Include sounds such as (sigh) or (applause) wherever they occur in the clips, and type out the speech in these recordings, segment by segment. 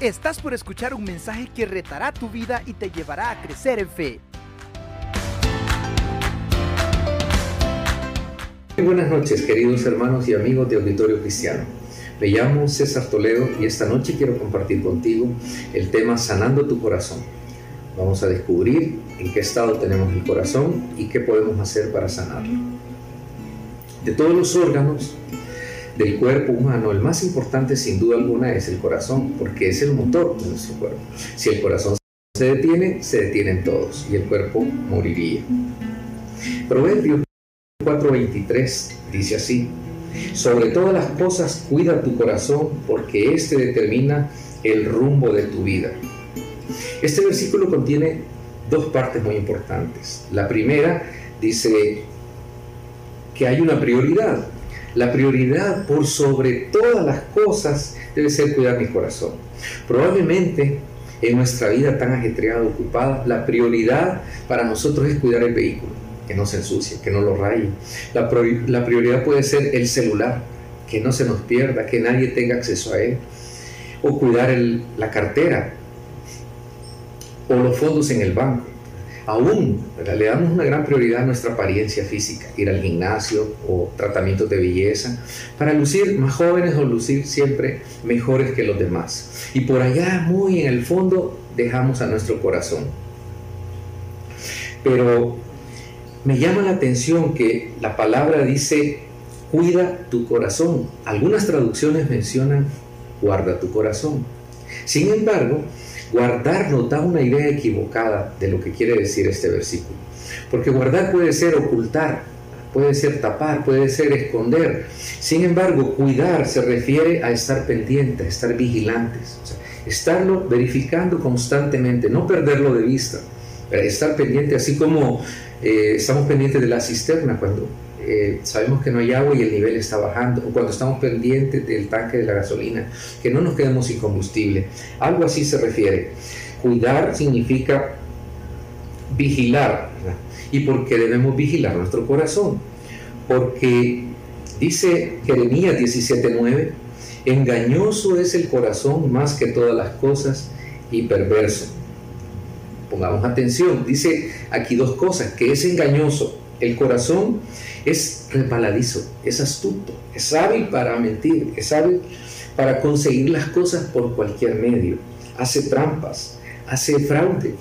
Estás por escuchar un mensaje que retará tu vida y te llevará a crecer en fe. Muy buenas noches, queridos hermanos y amigos de Auditorio Cristiano. Me llamo César Toledo y esta noche quiero compartir contigo el tema Sanando tu corazón. Vamos a descubrir en qué estado tenemos el corazón y qué podemos hacer para sanarlo. De todos los órganos, del cuerpo humano, el más importante sin duda alguna es el corazón, porque es el motor de nuestro cuerpo. Si el corazón se detiene, se detienen todos y el cuerpo moriría. Proverbios 4:23 dice así, sobre todas las cosas cuida tu corazón porque éste determina el rumbo de tu vida. Este versículo contiene dos partes muy importantes. La primera dice que hay una prioridad la prioridad por sobre todas las cosas debe ser cuidar mi corazón. Probablemente en nuestra vida tan ajetreada, ocupada, la prioridad para nosotros es cuidar el vehículo, que no se ensucie, que no lo raye. La, prioridad puede ser el celular, que no se nos pierda, que nadie tenga acceso a él. O cuidar la cartera, o los fondos en el banco aún le damos una gran prioridad a nuestra apariencia física, ir al gimnasio o tratamientos de belleza, para lucir más jóvenes o lucir siempre mejores que los demás. Y por allá, muy en el fondo, dejamos a nuestro corazón. Pero me llama la atención que la palabra dice, cuida tu corazón. Algunas traducciones mencionan, guarda tu corazón. Sin embargo, Guardar nos da una idea equivocada de lo que quiere decir este versículo. Porque guardar puede ser ocultar, puede ser tapar, puede ser esconder. Sin embargo, cuidar se refiere a estar pendiente, estar vigilantes, estarlo verificando constantemente, no perderlo de vista, estar pendiente, así como eh, estamos pendientes de la cisterna cuando eh, sabemos que no hay agua y el nivel está bajando, o cuando estamos pendientes del tanque de la gasolina, que no nos quedemos sin combustible. Algo así se refiere. Cuidar significa vigilar. ¿Y por qué debemos vigilar nuestro corazón? Porque dice Jeremías 17:9, engañoso es el corazón más que todas las cosas y perverso. Pongamos atención, dice aquí dos cosas, que es engañoso el corazón es repaladizo, es astuto, es hábil para mentir, es hábil para conseguir las cosas por cualquier medio. Hace trampas, hace fraude.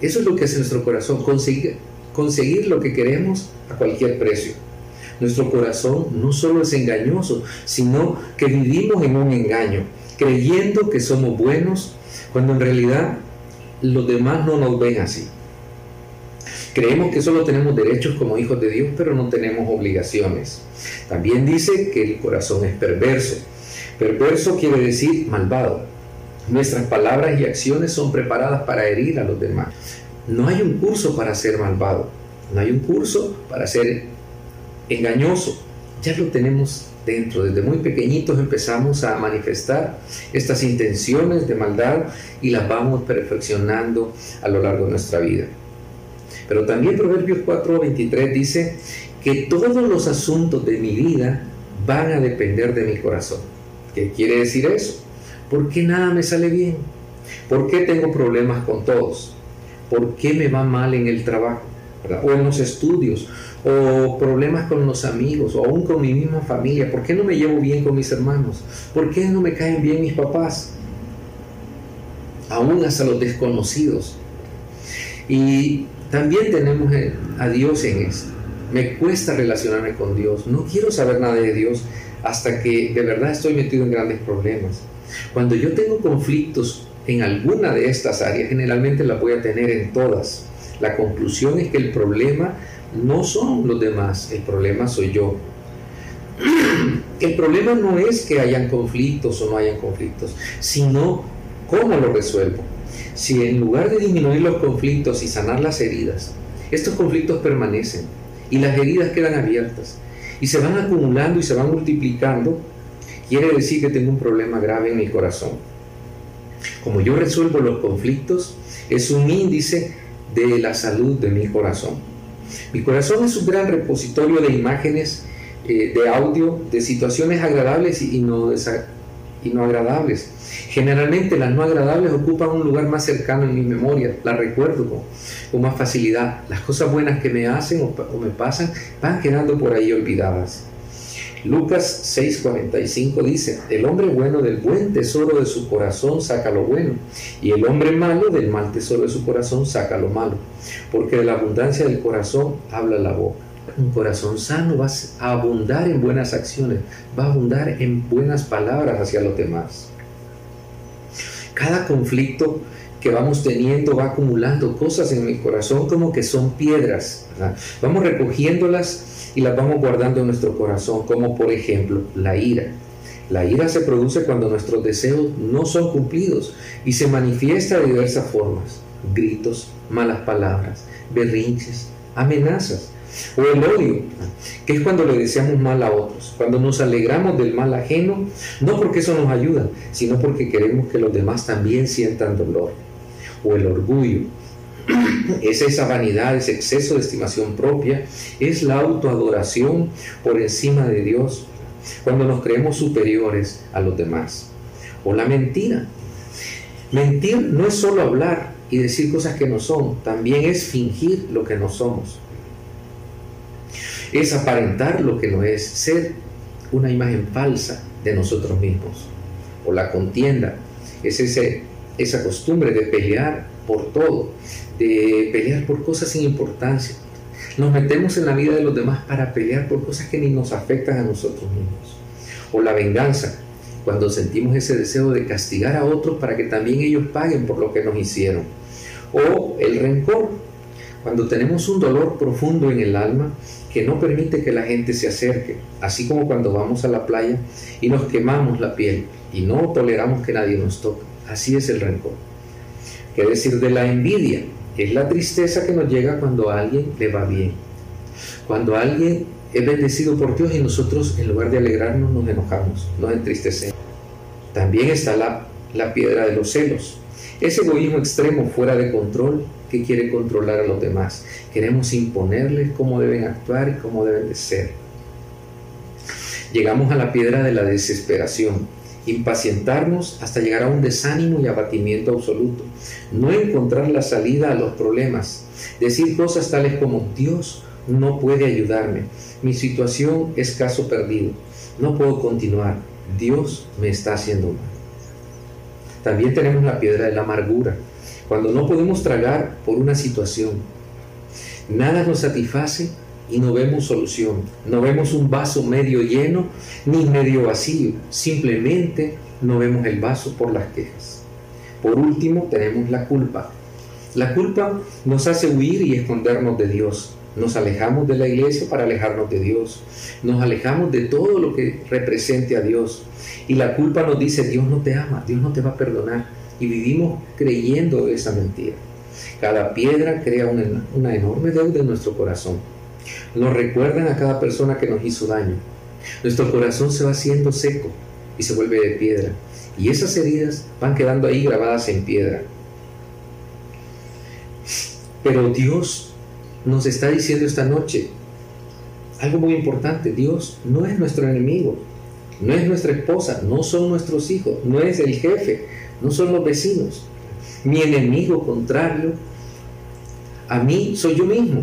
Eso es lo que hace nuestro corazón, conseguir, conseguir lo que queremos a cualquier precio. Nuestro corazón no solo es engañoso, sino que vivimos en un engaño, creyendo que somos buenos, cuando en realidad los demás no nos ven así. Creemos que solo tenemos derechos como hijos de Dios, pero no tenemos obligaciones. También dice que el corazón es perverso. Perverso quiere decir malvado. Nuestras palabras y acciones son preparadas para herir a los demás. No hay un curso para ser malvado. No hay un curso para ser engañoso. Ya lo tenemos dentro. Desde muy pequeñitos empezamos a manifestar estas intenciones de maldad y las vamos perfeccionando a lo largo de nuestra vida. Pero también Proverbios 4:23 dice que todos los asuntos de mi vida van a depender de mi corazón. ¿Qué quiere decir eso? ¿Por qué nada me sale bien? ¿Por qué tengo problemas con todos? ¿Por qué me va mal en el trabajo? O en los estudios, o problemas con los amigos, o aún con mi misma familia. ¿Por qué no me llevo bien con mis hermanos? ¿Por qué no me caen bien mis papás? Aún hasta los desconocidos. Y también tenemos a Dios en esto. Me cuesta relacionarme con Dios. No quiero saber nada de Dios hasta que de verdad estoy metido en grandes problemas. Cuando yo tengo conflictos en alguna de estas áreas, generalmente la voy a tener en todas. La conclusión es que el problema no son los demás, el problema soy yo. (clears throat) El problema no es que hayan conflictos o no hayan conflictos, sino cómo lo resuelvo si en lugar de disminuir los conflictos y sanar las heridas, estos conflictos permanecen y las heridas quedan abiertas y se van acumulando y se van multiplicando, quiere decir que tengo un problema grave en mi corazón. Como yo resuelvo los conflictos, es un índice de la salud de mi corazón. Mi corazón es un gran repositorio de imágenes, eh, de audio, de situaciones agradables y no, y no agradables. Generalmente las no agradables ocupan un lugar más cercano en mi memoria, las recuerdo con, más facilidad. Las cosas buenas que me hacen o, me pasan van quedando por ahí olvidadas. Lucas 6:45 dice, el hombre bueno del buen tesoro de su corazón saca lo bueno, y el hombre malo del mal tesoro de su corazón saca lo malo, porque de la abundancia del corazón habla la boca un corazón sano va a abundar en buenas acciones, va a abundar en buenas palabras hacia los demás. Cada conflicto que vamos teniendo va acumulando cosas en mi corazón como que son piedras. Vamos recogiéndolas y las vamos guardando en nuestro corazón, como por ejemplo la ira. La ira se produce cuando nuestros deseos no son cumplidos y se manifiesta de diversas formas. Gritos, malas palabras, berrinches, amenazas. O el odio, que es cuando le deseamos mal a otros, cuando nos alegramos del mal ajeno, no porque eso nos ayuda, sino porque queremos que los demás también sientan dolor. O el orgullo, (clears throat) es esa vanidad, ese exceso de estimación propia, es la autoadoración por encima de Dios, cuando nos creemos superiores a los demás. O la mentira. Mentir no es solo hablar y decir cosas que no son, también es fingir lo que no somos es aparentar lo que no es, ser una imagen falsa de nosotros mismos. O la contienda, es ese, esa costumbre de pelear por todo, de pelear por cosas sin importancia. Nos metemos en la vida de los demás para pelear por cosas que ni nos afectan a nosotros mismos. O la venganza, cuando sentimos ese deseo de castigar a otros para que también ellos paguen por lo que nos hicieron. O el rencor, cuando tenemos un dolor profundo en el alma que no permite que la gente se acerque, así como cuando vamos a la playa y nos quemamos la piel y no toleramos que nadie nos toque. Así es el rencor. ¿Qué decir de la envidia? Es la tristeza que nos llega cuando a alguien le va bien. Cuando alguien es bendecido por Dios y nosotros en lugar de alegrarnos nos enojamos, nos entristecemos. También está la, la piedra de los celos. Ese egoísmo extremo fuera de control que quiere controlar a los demás. Queremos imponerles cómo deben actuar y cómo deben de ser. Llegamos a la piedra de la desesperación, impacientarnos hasta llegar a un desánimo y abatimiento absoluto, no encontrar la salida a los problemas, decir cosas tales como Dios no puede ayudarme, mi situación es caso perdido, no puedo continuar, Dios me está haciendo mal. También tenemos la piedra de la amargura, cuando no podemos tragar por una situación, nada nos satisface y no vemos solución, no vemos un vaso medio lleno ni medio vacío, simplemente no vemos el vaso por las quejas. Por último, tenemos la culpa. La culpa nos hace huir y escondernos de Dios. Nos alejamos de la iglesia para alejarnos de Dios. Nos alejamos de todo lo que represente a Dios. Y la culpa nos dice, Dios no te ama, Dios no te va a perdonar y vivimos creyendo esa mentira. Cada piedra crea una, enorme deuda en nuestro corazón. Nos recuerdan a cada persona que nos hizo daño. Nuestro corazón se va haciendo seco y se vuelve de piedra. Y esas heridas van quedando ahí grabadas en piedra. Pero Dios nos está diciendo esta noche algo muy importante. Dios no es nuestro enemigo, no es nuestra esposa, no son nuestros hijos, no es el jefe, no son los vecinos. Mi enemigo contrario a mí soy yo mismo.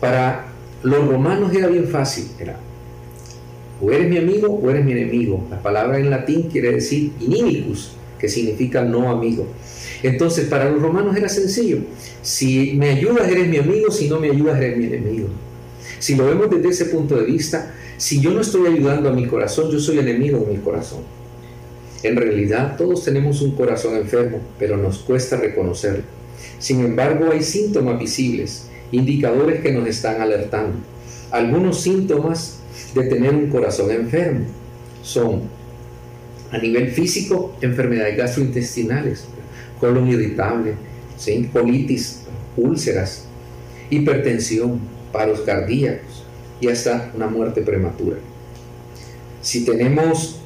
Para los romanos era bien fácil, era o eres mi amigo o eres mi enemigo. La palabra en latín quiere decir inimicus, que significa no amigo. Entonces, para los romanos era sencillo. Si me ayudas, eres mi amigo, si no me ayudas, eres mi enemigo. Si lo vemos desde ese punto de vista, si yo no estoy ayudando a mi corazón, yo soy enemigo de mi corazón. En realidad todos tenemos un corazón enfermo, pero nos cuesta reconocerlo. Sin embargo, hay síntomas visibles, indicadores que nos están alertando. Algunos síntomas de tener un corazón enfermo son, a nivel físico, enfermedades gastrointestinales, colon irritable, colitis, úlceras, hipertensión, paros cardíacos y hasta una muerte prematura. Si tenemos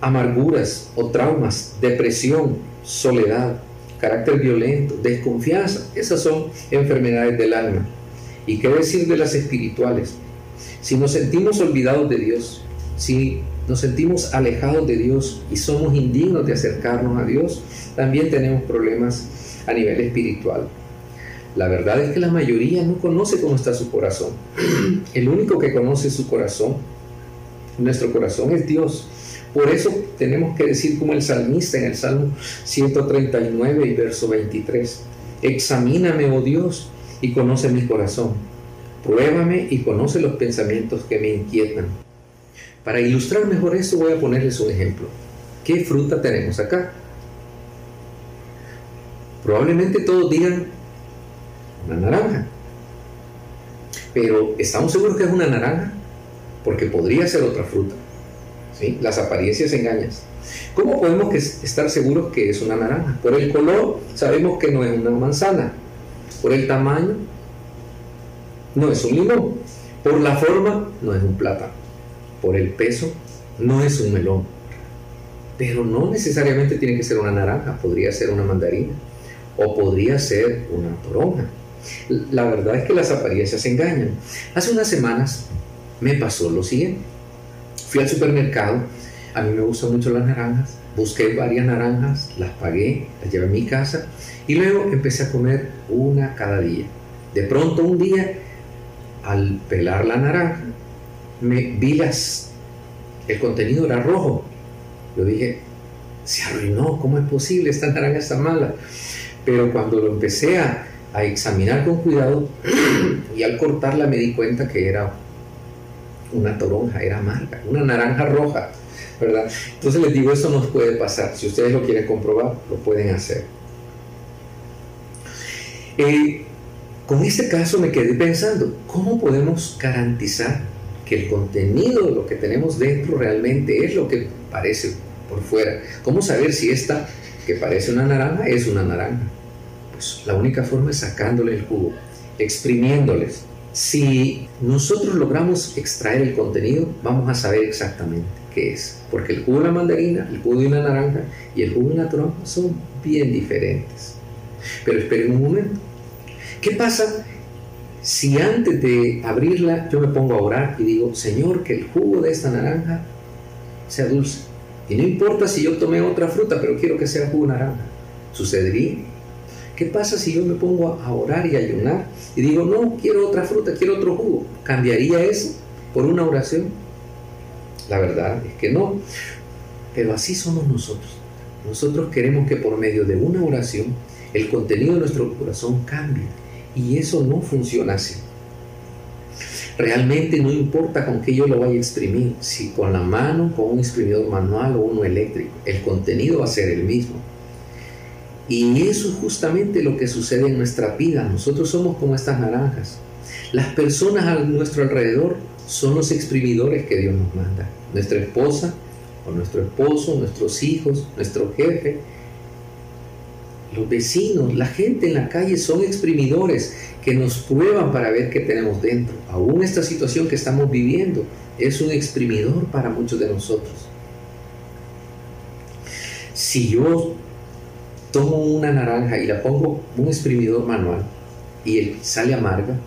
amarguras o traumas, depresión, soledad, carácter violento, desconfianza. Esas son enfermedades del alma. ¿Y qué decir de las espirituales? Si nos sentimos olvidados de Dios, si nos sentimos alejados de Dios y somos indignos de acercarnos a Dios, también tenemos problemas a nivel espiritual. La verdad es que la mayoría no conoce cómo está su corazón. (clears throat) El único que conoce su corazón, nuestro corazón, es Dios. Por eso tenemos que decir como el salmista en el Salmo 139 y verso 23, examíname, oh Dios, y conoce mi corazón. Pruébame y conoce los pensamientos que me inquietan. Para ilustrar mejor esto voy a ponerles un ejemplo. ¿Qué fruta tenemos acá? Probablemente todos digan una naranja. Pero ¿estamos seguros que es una naranja? Porque podría ser otra fruta. ¿sí? Las apariencias engañan. ¿Cómo podemos estar seguros que es una naranja? Por el color sabemos que no es una manzana. Por el tamaño no es un limón. Por la forma no es un plátano. Por el peso no es un melón. Pero no necesariamente tiene que ser una naranja, podría ser una mandarina o podría ser una toronja. La verdad es que las apariencias engañan. Hace unas semanas me pasó lo siguiente. Fui al supermercado, a mí me gustan mucho las naranjas, busqué varias naranjas, las pagué, las llevé a mi casa y luego empecé a comer una cada día. De pronto un día, al pelar la naranja, me vi las, el contenido era rojo. Yo dije, se arruinó, ¿cómo es posible? Esta naranja está mala. Pero cuando lo empecé a, a examinar con cuidado (clears throat) y al cortarla me di cuenta que era una toronja, era amarga, una naranja roja, ¿verdad? Entonces les digo, eso nos puede pasar. Si ustedes lo quieren comprobar, lo pueden hacer. Eh, con este caso me quedé pensando, ¿cómo podemos garantizar que el contenido de lo que tenemos dentro realmente es lo que parece por fuera? ¿Cómo saber si esta que parece una naranja es una naranja? Pues la única forma es sacándole el jugo, exprimiéndoles. Si nosotros logramos extraer el contenido, vamos a saber exactamente qué es. Porque el jugo de una mandarina, el jugo de una naranja y el jugo de una toronja son bien diferentes. Pero esperen un momento. ¿Qué pasa si antes de abrirla yo me pongo a orar y digo, Señor, que el jugo de esta naranja sea dulce? Y no importa si yo tomé otra fruta, pero quiero que sea jugo naranja. ¿Sucedería? ¿Qué pasa si yo me pongo a orar y ayunar y digo, no, quiero otra fruta, quiero otro jugo? ¿Cambiaría eso por una oración? La verdad es que no. Pero así somos nosotros. Nosotros queremos que por medio de una oración el contenido de nuestro corazón cambie. Y eso no funciona así. Realmente no importa con qué yo lo vaya a exprimir, si con la mano, con un exprimidor manual o uno eléctrico, el contenido va a ser el mismo. Y eso es justamente lo que sucede en nuestra vida. Nosotros somos como estas naranjas. Las personas a nuestro alrededor son los exprimidores que Dios nos manda. Nuestra esposa o nuestro esposo, nuestros hijos, nuestro jefe, los vecinos, la gente en la calle son exprimidores que nos prueban para ver qué tenemos dentro. Aún esta situación que estamos viviendo es un exprimidor para muchos de nosotros. Si yo tomo una naranja y la pongo un exprimidor manual y sale amarga,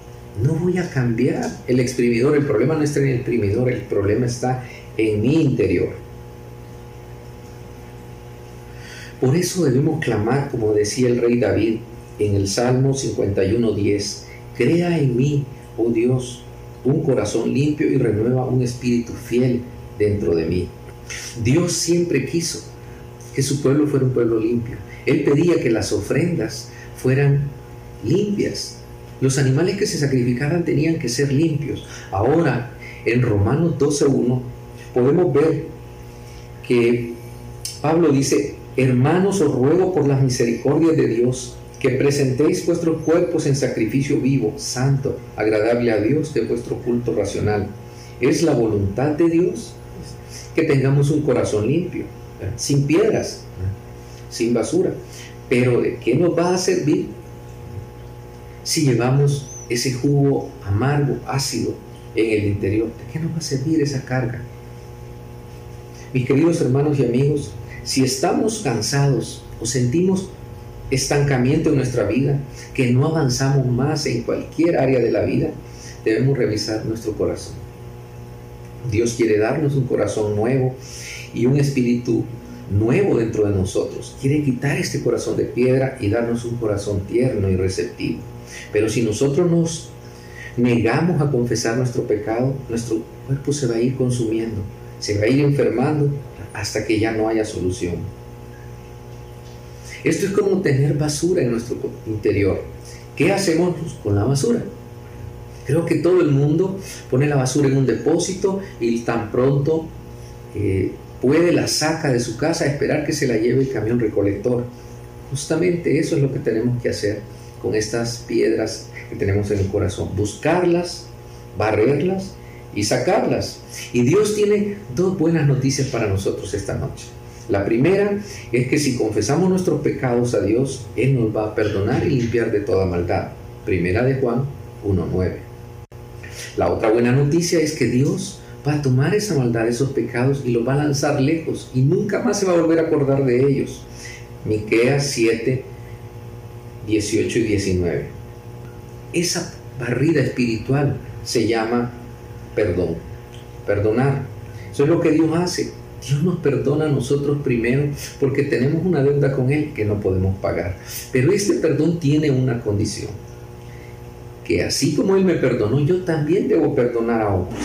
no voy a cambiar el exprimidor. El problema no está en el exprimidor, el problema está en mi interior. Por eso debemos clamar, como decía el rey David en el Salmo 51.10, crea en mí, oh Dios, un corazón limpio y renueva un espíritu fiel dentro de mí. Dios siempre quiso que su pueblo fuera un pueblo limpio. Él pedía que las ofrendas fueran limpias. Los animales que se sacrificaran tenían que ser limpios. Ahora, en Romanos 12.1, podemos ver que Pablo dice, Hermanos, os ruego por las misericordias de Dios que presentéis vuestros cuerpos en sacrificio vivo, santo, agradable a Dios de vuestro culto racional. Es la voluntad de Dios que tengamos un corazón limpio, sin piedras, sin basura. Pero ¿de qué nos va a servir si llevamos ese jugo amargo, ácido en el interior? ¿De qué nos va a servir esa carga? Mis queridos hermanos y amigos, si estamos cansados o sentimos estancamiento en nuestra vida, que no avanzamos más en cualquier área de la vida, debemos revisar nuestro corazón. Dios quiere darnos un corazón nuevo y un espíritu nuevo dentro de nosotros. Quiere quitar este corazón de piedra y darnos un corazón tierno y receptivo. Pero si nosotros nos negamos a confesar nuestro pecado, nuestro cuerpo se va a ir consumiendo, se va a ir enfermando hasta que ya no haya solución. Esto es como tener basura en nuestro interior. ¿Qué hacemos con la basura? Creo que todo el mundo pone la basura en un depósito y tan pronto eh, puede la saca de su casa a esperar que se la lleve el camión recolector. Justamente eso es lo que tenemos que hacer con estas piedras que tenemos en el corazón. Buscarlas, barrerlas y sacarlas. Y Dios tiene dos buenas noticias para nosotros esta noche. La primera es que si confesamos nuestros pecados a Dios, Él nos va a perdonar y limpiar de toda maldad. Primera de Juan 1.9. La otra buena noticia es que Dios va a tomar esa maldad, esos pecados y los va a lanzar lejos y nunca más se va a volver a acordar de ellos. Miqueas 7, 18 y 19. Esa barrida espiritual se llama perdón, perdonar. Eso es lo que Dios hace. Dios nos perdona a nosotros primero porque tenemos una deuda con Él que no podemos pagar. Pero este perdón tiene una condición. Que así como Él me perdonó, yo también debo perdonar a otros.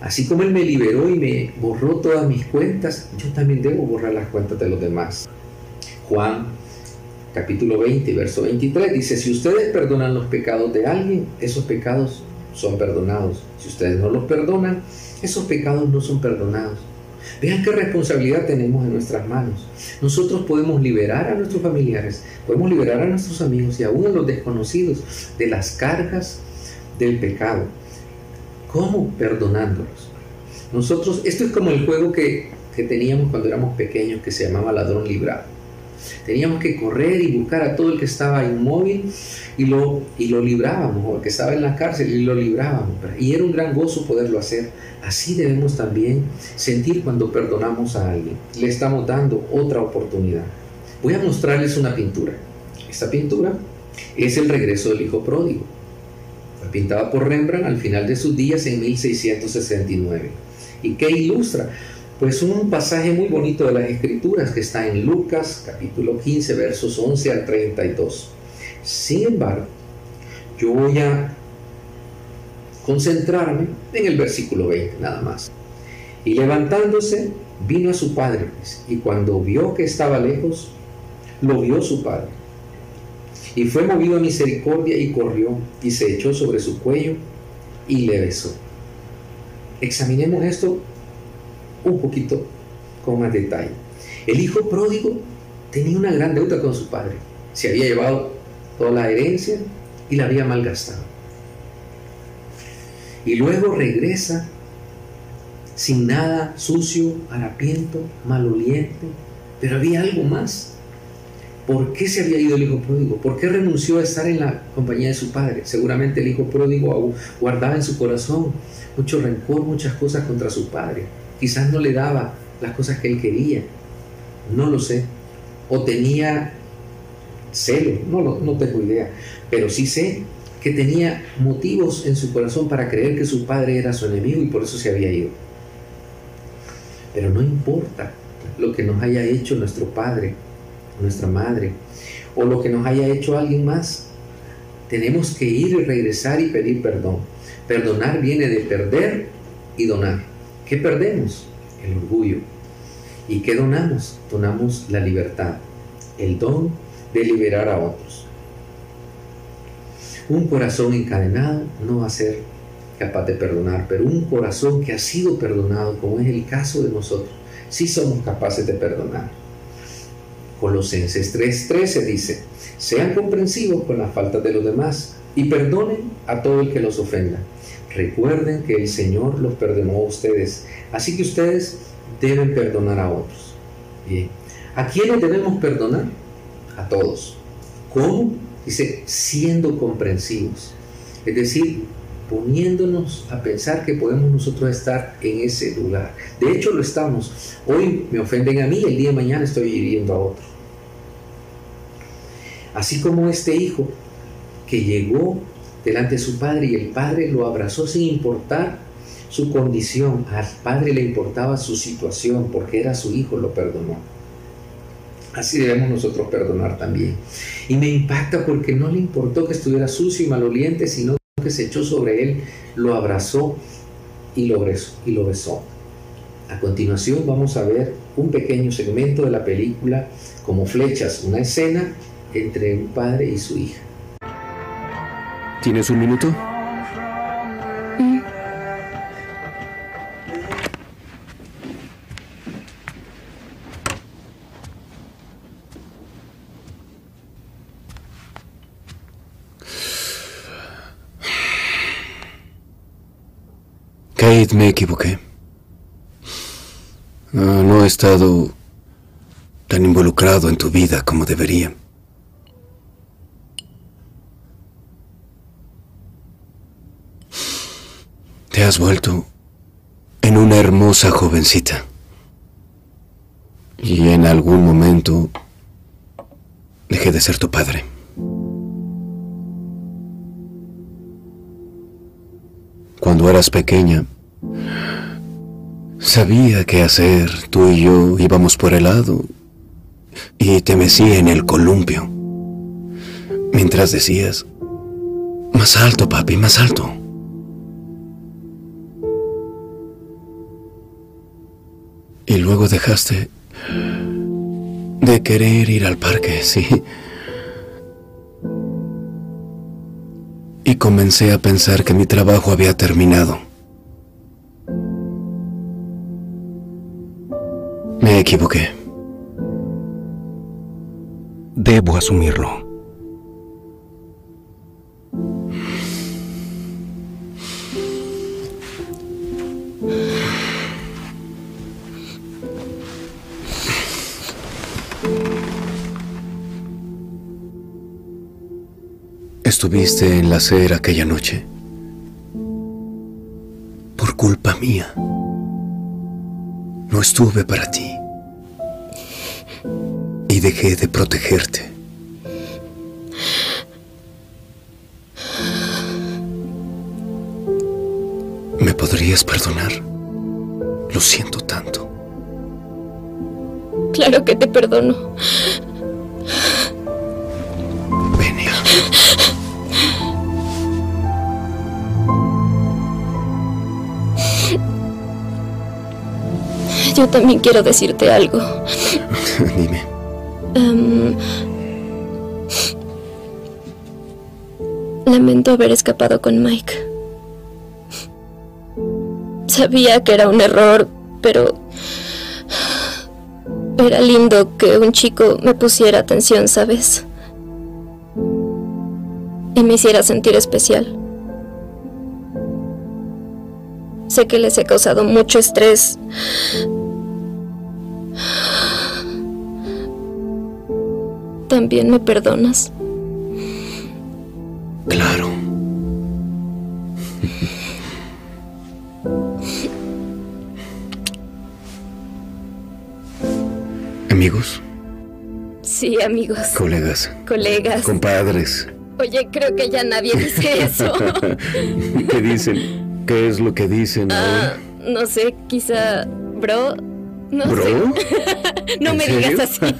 Así como Él me liberó y me borró todas mis cuentas, yo también debo borrar las cuentas de los demás. Juan capítulo 20, verso 23 dice, si ustedes perdonan los pecados de alguien, esos pecados son perdonados. Si ustedes no los perdonan, esos pecados no son perdonados. Vean qué responsabilidad tenemos en nuestras manos. Nosotros podemos liberar a nuestros familiares, podemos liberar a nuestros amigos y aún a los desconocidos de las cargas del pecado. ¿Cómo? Perdonándolos. Nosotros, esto es como el juego que, que teníamos cuando éramos pequeños que se llamaba ladrón librado. Teníamos que correr y buscar a todo el que estaba inmóvil y lo, y lo librábamos, o el que estaba en la cárcel y lo librábamos. Y era un gran gozo poderlo hacer. Así debemos también sentir cuando perdonamos a alguien. Le estamos dando otra oportunidad. Voy a mostrarles una pintura. Esta pintura es el regreso del hijo pródigo pintada por Rembrandt al final de sus días en 1669. ¿Y qué ilustra? Pues un pasaje muy bonito de las Escrituras que está en Lucas capítulo 15 versos 11 al 32. Sin embargo, yo voy a concentrarme en el versículo 20 nada más. Y levantándose, vino a su padre, y cuando vio que estaba lejos, lo vio su padre y fue movido a misericordia y corrió y se echó sobre su cuello y le besó. Examinemos esto un poquito con más detalle. El hijo pródigo tenía una gran deuda con su padre. Se había llevado toda la herencia y la había malgastado. Y luego regresa sin nada, sucio, harapiento, maloliente, pero había algo más. ¿Por qué se había ido el hijo pródigo? ¿Por qué renunció a estar en la compañía de su padre? Seguramente el hijo pródigo guardaba en su corazón mucho rencor, muchas cosas contra su padre. Quizás no le daba las cosas que él quería. No lo sé. O tenía celo, no, no tengo idea. Pero sí sé que tenía motivos en su corazón para creer que su padre era su enemigo y por eso se había ido. Pero no importa lo que nos haya hecho nuestro padre nuestra madre, o lo que nos haya hecho alguien más. Tenemos que ir y regresar y pedir perdón. Perdonar viene de perder y donar. ¿Qué perdemos? El orgullo. ¿Y qué donamos? Donamos la libertad, el don de liberar a otros. Un corazón encadenado no va a ser capaz de perdonar, pero un corazón que ha sido perdonado, como es el caso de nosotros, sí somos capaces de perdonar. Colosenses 3:13 dice, sean comprensivos con las faltas de los demás y perdonen a todo el que los ofenda. Recuerden que el Señor los perdonó a ustedes, así que ustedes deben perdonar a otros. ¿a quiénes debemos perdonar? A todos. ¿Cómo? Dice, siendo comprensivos. Es decir, poniéndonos a pensar que podemos nosotros estar en ese lugar. De hecho, lo estamos. Hoy me ofenden a mí, el día de mañana estoy hiriendo a otro. Así como este hijo que llegó delante de su padre y el padre lo abrazó sin importar su condición, al padre le importaba su situación, porque era su hijo, lo perdonó. Así debemos nosotros perdonar también. Y me impacta porque no le importó que estuviera sucio y maloliente, sino que se echó sobre él, lo abrazó y lo besó. Y lo besó. A continuación vamos a ver un pequeño segmento de la película como flechas, una escena entre un padre y su hija. ¿Tienes un minuto? Kate, me equivoqué. No, no he estado tan involucrado en tu vida como debería. Te has vuelto en una hermosa jovencita. Y en algún momento dejé de ser tu padre. Cuando eras pequeña, sabía qué hacer. Tú y yo íbamos por el lado y te mecía en el columpio. Mientras decías, más alto, papi, más alto. Luego dejaste de querer ir al parque, sí. Y comencé a pensar que mi trabajo había terminado. Me equivoqué. Debo asumirlo. Estuviste en la acera aquella noche. Por culpa mía. No estuve para ti. Y dejé de protegerte. ¿Me podrías perdonar? Lo siento tanto. Claro que te perdono. Yo también quiero decirte algo. (laughs) Dime. Em, lamento haber escapado con Mike. Sabía que era un error, pero era lindo que un chico me pusiera atención, ¿sabes? Y me hiciera sentir especial. Sé que les he causado mucho estrés. ¿También me perdonas? Claro. ¿Amigos? Sí, amigos. Colegas. Colegas. Compadres. Oye, creo que ya nadie dice eso. (laughs) ¿Qué dicen? ¿Qué es lo que dicen Ah, no sé, quizá... Bro. No ¿Bro? sé. No ¿En me serio? digas así.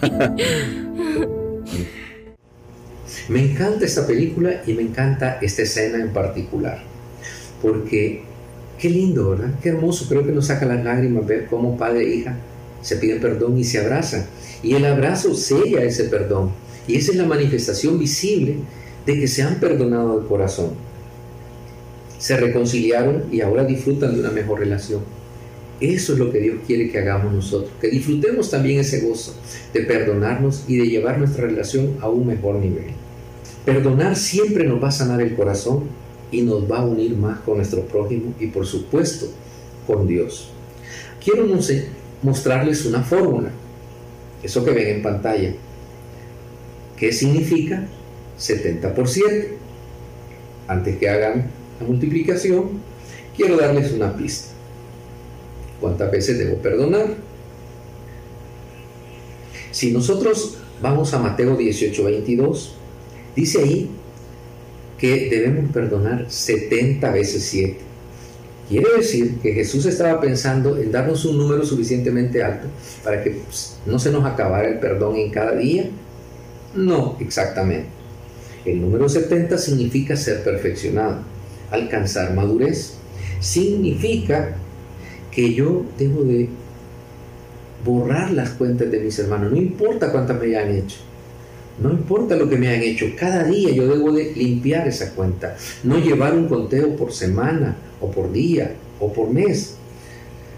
Me encanta esta película y me encanta esta escena en particular. Porque qué lindo, ¿verdad? Qué hermoso. Creo que nos saca las lágrimas ver cómo padre e hija se piden perdón y se abrazan. Y el abrazo sella ese perdón. Y esa es la manifestación visible de que se han perdonado de corazón. Se reconciliaron y ahora disfrutan de una mejor relación. Eso es lo que Dios quiere que hagamos nosotros, que disfrutemos también ese gozo de perdonarnos y de llevar nuestra relación a un mejor nivel. Perdonar siempre nos va a sanar el corazón y nos va a unir más con nuestro prójimo y por supuesto con Dios. Quiero mostrarles una fórmula, eso que ven en pantalla. ¿Qué significa 70 por 7? Antes que hagan la multiplicación, quiero darles una pista. ¿Cuántas veces debo perdonar? Si nosotros vamos a Mateo 18, 22, dice ahí que debemos perdonar 70 veces 7. Quiere decir que Jesús estaba pensando en darnos un número suficientemente alto para que pues, no se nos acabara el perdón en cada día. No, exactamente. El número 70 significa ser perfeccionado, alcanzar madurez. Significa que yo debo de borrar las cuentas de mis hermanos, no importa cuántas me hayan hecho. No importa lo que me hayan hecho, cada día yo debo de limpiar esa cuenta, no llevar un conteo por semana o por día o por mes.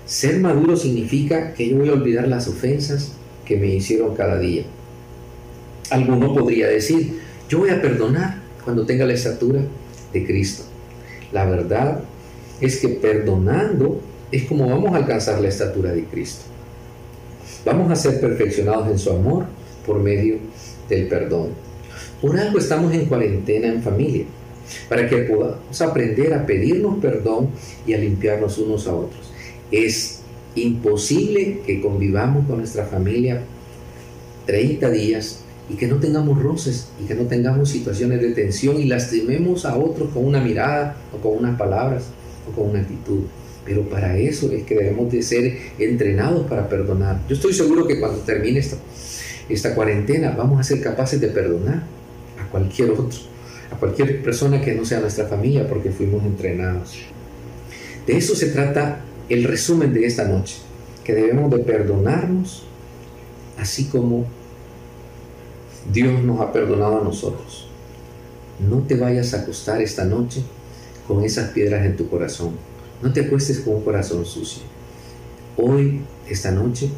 Ser maduro significa que yo voy a olvidar las ofensas que me hicieron cada día. Alguno podría decir, yo voy a perdonar cuando tenga la estatura de Cristo. La verdad es que perdonando es como vamos a alcanzar la estatura de Cristo. Vamos a ser perfeccionados en su amor por medio del perdón. Por algo estamos en cuarentena en familia, para que podamos aprender a pedirnos perdón y a limpiarnos unos a otros. Es imposible que convivamos con nuestra familia 30 días y que no tengamos roces y que no tengamos situaciones de tensión y lastimemos a otros con una mirada o con unas palabras o con una actitud. Pero para eso es que debemos de ser entrenados para perdonar. Yo estoy seguro que cuando termine esta, esta cuarentena vamos a ser capaces de perdonar a cualquier otro, a cualquier persona que no sea nuestra familia porque fuimos entrenados. De eso se trata el resumen de esta noche, que debemos de perdonarnos así como Dios nos ha perdonado a nosotros. No te vayas a acostar esta noche con esas piedras en tu corazón no te acuestes con un corazón sucio. Hoy, esta noche,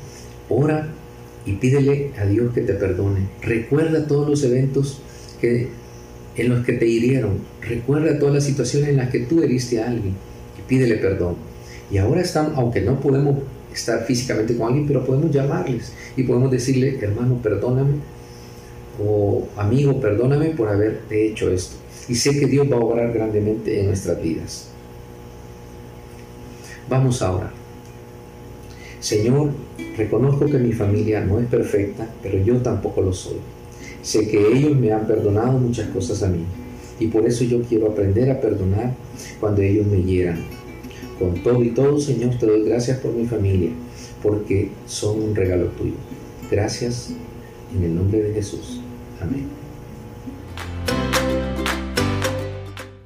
ora y pídele a Dios que te perdone. Recuerda todos los eventos que, en los que te hirieron. Recuerda todas las situaciones en las que tú heriste a alguien y pídele perdón. Y ahora están, aunque no podemos estar físicamente con alguien, pero podemos llamarles y podemos decirle, hermano, perdóname, o amigo, perdóname por haberte hecho esto. Y sé que Dios va a obrar grandemente en nuestras vidas. Vamos a orar. Señor, reconozco que mi familia no es perfecta, pero yo tampoco lo soy. Sé que ellos me han perdonado muchas cosas a mí y por eso yo quiero aprender a perdonar cuando ellos me hieran. Con todo y todo, Señor, te doy gracias por mi familia, porque son un regalo tuyo. Gracias en el nombre de Jesús. Amén.